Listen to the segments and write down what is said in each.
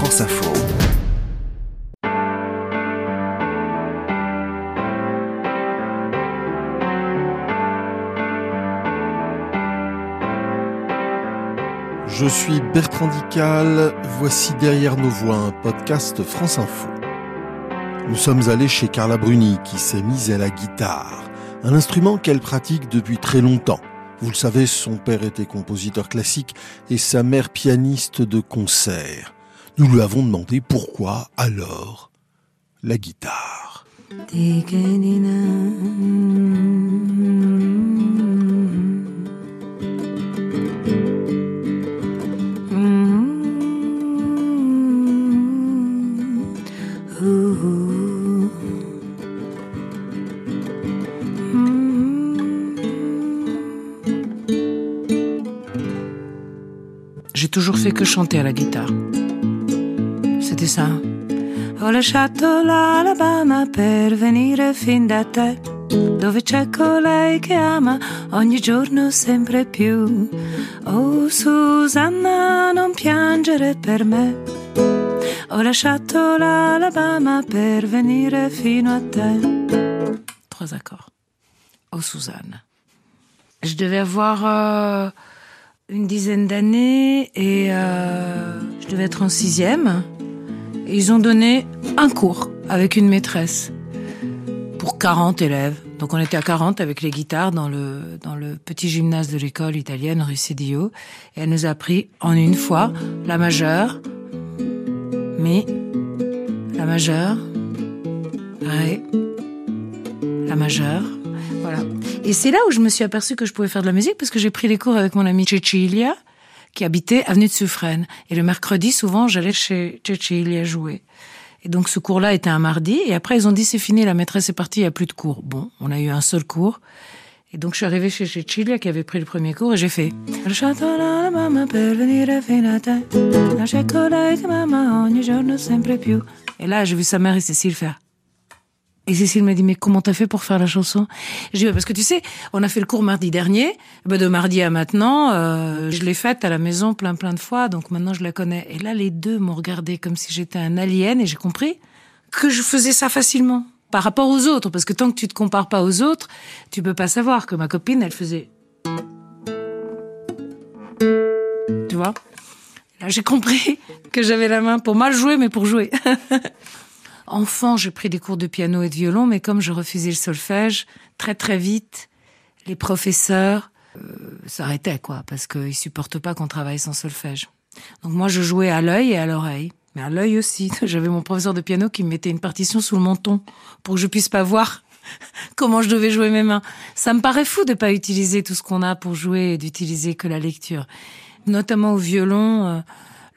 France Info. Je suis Bertrand Dical, voici Derrière nos voix, un podcast France Info. Nous sommes allés chez Carla Bruni qui s'est mise à la guitare, un instrument qu'elle pratique depuis très longtemps. Vous le savez, son père était compositeur classique et sa mère pianiste de concert. Nous lui avons demandé pourquoi alors la guitare. J'ai toujours fait que chanter à la guitare. C'était ça. Ho lasciato l'Alabama per venire fin da te, dove c'è colei che ama ogni giorno sempre più. Oh Susanna, non piangere per me. Ho lasciato l'Alabama per venire fino a te. Trois accords. Oh Suzanne. Je devais avoir euh, une dizaine d'années et euh, je devais être en sixième. Ils ont donné un cours avec une maîtresse pour 40 élèves. Donc on était à 40 avec les guitares dans le, dans le petit gymnase de l'école italienne rue. Et elle nous a appris en une fois la majeure, mi, la majeure, ré, la majeure. Voilà. Et c'est là où je me suis aperçue que je pouvais faire de la musique parce que j'ai pris les cours avec mon amie Cecilia qui habitait avenue de Suffren. Et le mercredi, souvent, j'allais chez Cecilia jouer. Et donc ce cours-là était un mardi. Et après, ils ont dit c'est fini, la maîtresse est partie, il n'y a plus de cours. Bon, on a eu un seul cours. Et donc je suis arrivée chez Cecilia qui avait pris le premier cours et j'ai fait. Et là, j'ai vu sa mère et Cécile faire. Et Cécile m'a dit, mais comment t'as fait pour faire la chanson? J'ai dit, parce que tu sais, on a fait le cours mardi dernier. Ben de mardi à maintenant, euh, je l'ai faite à la maison plein plein de fois, donc maintenant je la connais. Et là, les deux m'ont regardé comme si j'étais un alien et j'ai compris que je faisais ça facilement par rapport aux autres. Parce que tant que tu te compares pas aux autres, tu peux pas savoir que ma copine, elle faisait... Tu vois? Là, j'ai compris que j'avais la main pour mal jouer, mais pour jouer. Enfant, j'ai pris des cours de piano et de violon, mais comme je refusais le solfège, très très vite, les professeurs euh, s'arrêtaient, quoi, parce qu'ils supportent pas qu'on travaille sans solfège. Donc moi, je jouais à l'œil et à l'oreille, mais à l'œil aussi. J'avais mon professeur de piano qui me mettait une partition sous le menton pour que je puisse pas voir comment je devais jouer mes mains. Ça me paraît fou de pas utiliser tout ce qu'on a pour jouer et d'utiliser que la lecture. Notamment au violon. Euh,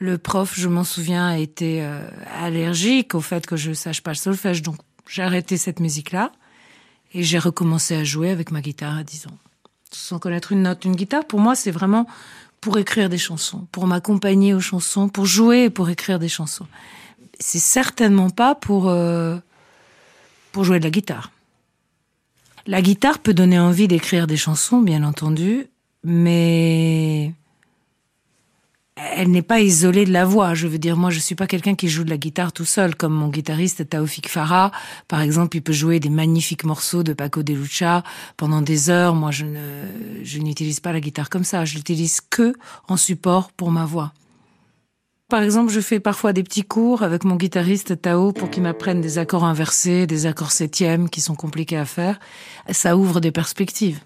le prof, je m'en souviens, a été euh, allergique au fait que je sache pas le solfège. Donc, j'ai arrêté cette musique-là et j'ai recommencé à jouer avec ma guitare à 10 ans. Sans connaître une note. Une guitare, pour moi, c'est vraiment pour écrire des chansons, pour m'accompagner aux chansons, pour jouer et pour écrire des chansons. C'est certainement pas pour, euh, pour jouer de la guitare. La guitare peut donner envie d'écrire des chansons, bien entendu, mais elle n'est pas isolée de la voix. Je veux dire, moi, je suis pas quelqu'un qui joue de la guitare tout seul, comme mon guitariste Taoufik Farah. Par exemple, il peut jouer des magnifiques morceaux de Paco de Lucha pendant des heures. Moi, je ne, je n'utilise pas la guitare comme ça. Je l'utilise que en support pour ma voix. Par exemple, je fais parfois des petits cours avec mon guitariste Tao pour qu'il m'apprenne des accords inversés, des accords septièmes qui sont compliqués à faire. Ça ouvre des perspectives.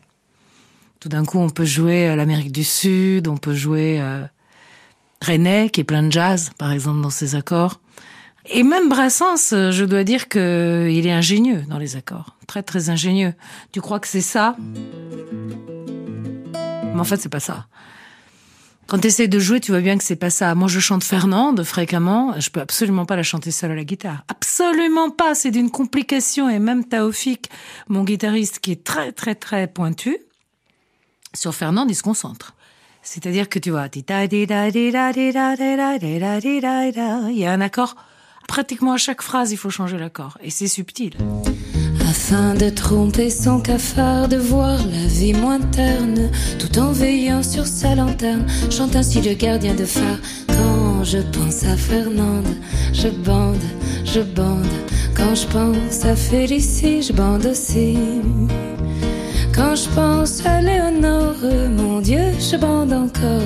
Tout d'un coup, on peut jouer à l'Amérique du Sud, on peut jouer euh, René, qui est plein de jazz, par exemple, dans ses accords. Et même Brassens, je dois dire que il est ingénieux dans les accords. Très, très ingénieux. Tu crois que c'est ça? Mais en fait, c'est pas ça. Quand tu essaies de jouer, tu vois bien que c'est pas ça. Moi, je chante Fernande fréquemment. Je peux absolument pas la chanter seule à la guitare. Absolument pas. C'est d'une complication. Et même Taoufik, mon guitariste, qui est très, très, très pointu, sur Fernande, il se concentre. C'est-à-dire que tu vois, il y a un accord. Pratiquement à chaque phrase, il faut changer l'accord. Et c'est subtil. Afin de tromper son cafard, de voir la vie moins terne, tout en veillant sur sa lanterne, chante ainsi le gardien de phare. Quand je pense à Fernande, je bande, je bande. Quand je pense à Félicie, je bande aussi. Quand je pense à Léonore, mon Dieu, je bande encore.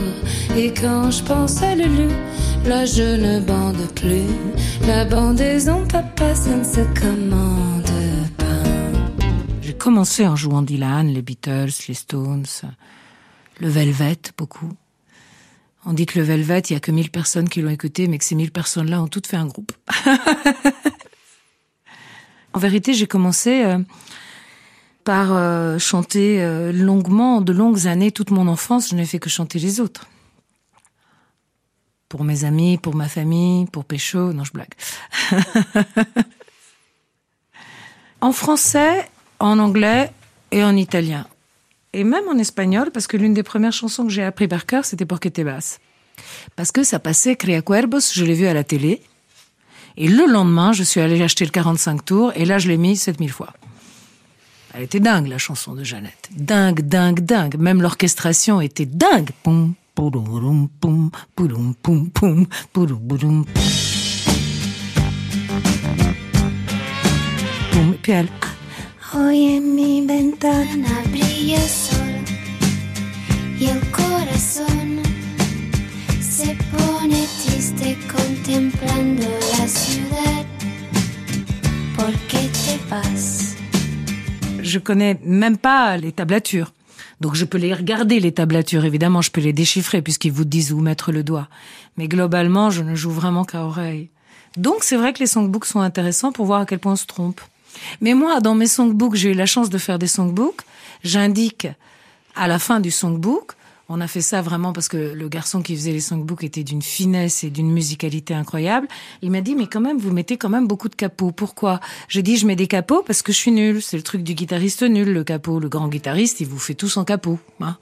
Et quand je pense à Lulu, là je ne bande plus. La bandaison, papa, ça ne se commande pas. J'ai commencé en jouant Dylan, les Beatles, les Stones, le Velvet, beaucoup. On dit que le Velvet, il y a que 1000 personnes qui l'ont écouté, mais que ces 1000 personnes-là ont toutes fait un groupe. en vérité, j'ai commencé euh, par euh, chanter euh, longuement, de longues années, toute mon enfance, je n'ai fait que chanter les autres. Pour mes amis, pour ma famille, pour Pécho, non je blague. en français, en anglais et en italien. Et même en espagnol, parce que l'une des premières chansons que j'ai appris par cœur, c'était Porque te. Parce que ça passait Cria Cuervos, je l'ai vu à la télé. Et le lendemain, je suis allée acheter le 45 tours, et là, je l'ai mis 7000 fois. Elle était dingue, la chanson de Jeannette. Dingue, dingue, dingue. Même l'orchestration était dingue. Poum, poudoum, poum, poudoum, poum, poum, poudoum. Poum. Et puis elle... Hoy en mi ventana brilla el sol y el corazón se pone triste contemplando la ciudad. ¿Por qué te vas? Je connais même pas les tablatures. Donc je peux les regarder, les tablatures. Évidemment, je peux les déchiffrer puisqu'ils vous disent où mettre le doigt. Mais globalement, je ne joue vraiment qu'à oreille. Donc c'est vrai que les songbooks sont intéressants pour voir à quel point on se trompe. Mais moi, dans mes songbooks, j'ai eu la chance de faire des songbooks. J'indique à la fin du songbook, on a fait ça vraiment parce que le garçon qui faisait les songbooks était d'une finesse et d'une musicalité incroyable. Il m'a dit, mais quand même, vous mettez quand même beaucoup de capots. Pourquoi? J'ai dit, je mets des capots parce que je suis nul. C'est le truc du guitariste nul, le capot. Le grand guitariste, il vous fait tout en capot. Hein.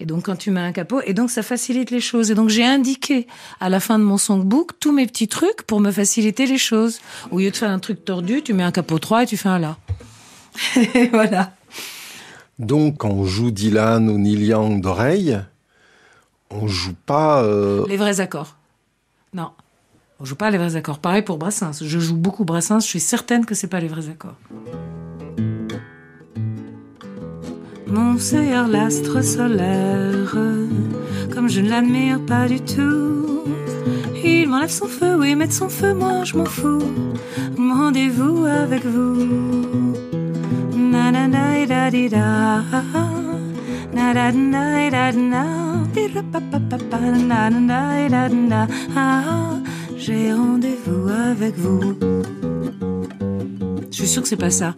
et donc, quand tu mets un capot, et donc ça facilite les choses. Et donc, j'ai indiqué à la fin de mon songbook tous mes petits trucs pour me faciliter les choses. Au lieu de faire un truc tordu, tu mets un capot 3 et tu fais un là. voilà. Donc, quand on joue Dylan ou Neil d'oreille, on joue pas. euh, Les vrais accords. Non. On joue pas les vrais accords. Pareil pour Brassens. Je joue beaucoup Brassens, je suis certaine que c'est pas les vrais accords. Mon seigneur l'astre solaire, comme je ne l'admire pas du tout. Il m'enlève son feu, oui, mettre son feu, moi je m'en fous. Rendez-vous avec vous. J'ai rendez-vous avec vous. Je suis sûre que c'est pas ça.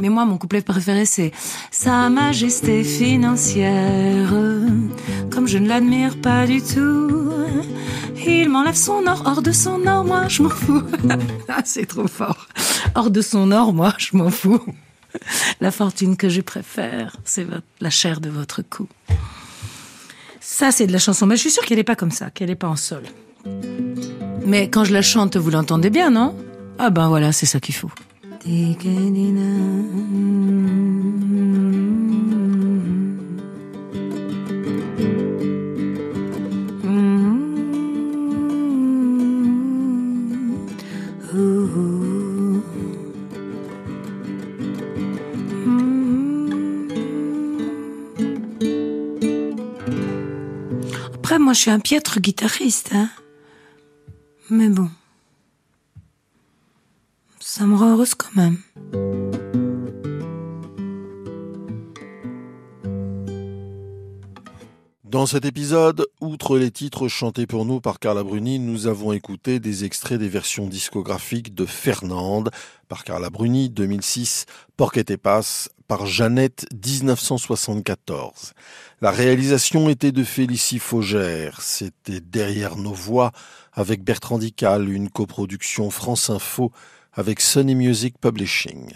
Mais moi, mon couplet préféré, c'est Sa Majesté financière. Comme je ne l'admire pas du tout, il m'enlève son or hors de son or, moi je m'en fous. Ah, c'est trop fort. Hors de son or, moi je m'en fous. La fortune que je préfère, c'est la chair de votre cou. Ça, c'est de la chanson. Mais je suis sûre qu'elle n'est pas comme ça, qu'elle n'est pas en sol. Mais quand je la chante, vous l'entendez bien, non? Ah ben voilà, c'est ça qu'il faut. Moi, je suis un piètre guitariste, hein. Mais bon. Ça me rend heureuse quand même. Dans cet épisode, outre les titres chantés pour nous par Carla Bruni, nous avons écouté des extraits des versions discographiques de Fernande par Carla Bruni 2006, Porquet et Passe par Jeannette 1974. La réalisation était de Félicie Faugère, c'était Derrière nos voix avec Bertrand Dical, une coproduction France Info avec Sony Music Publishing.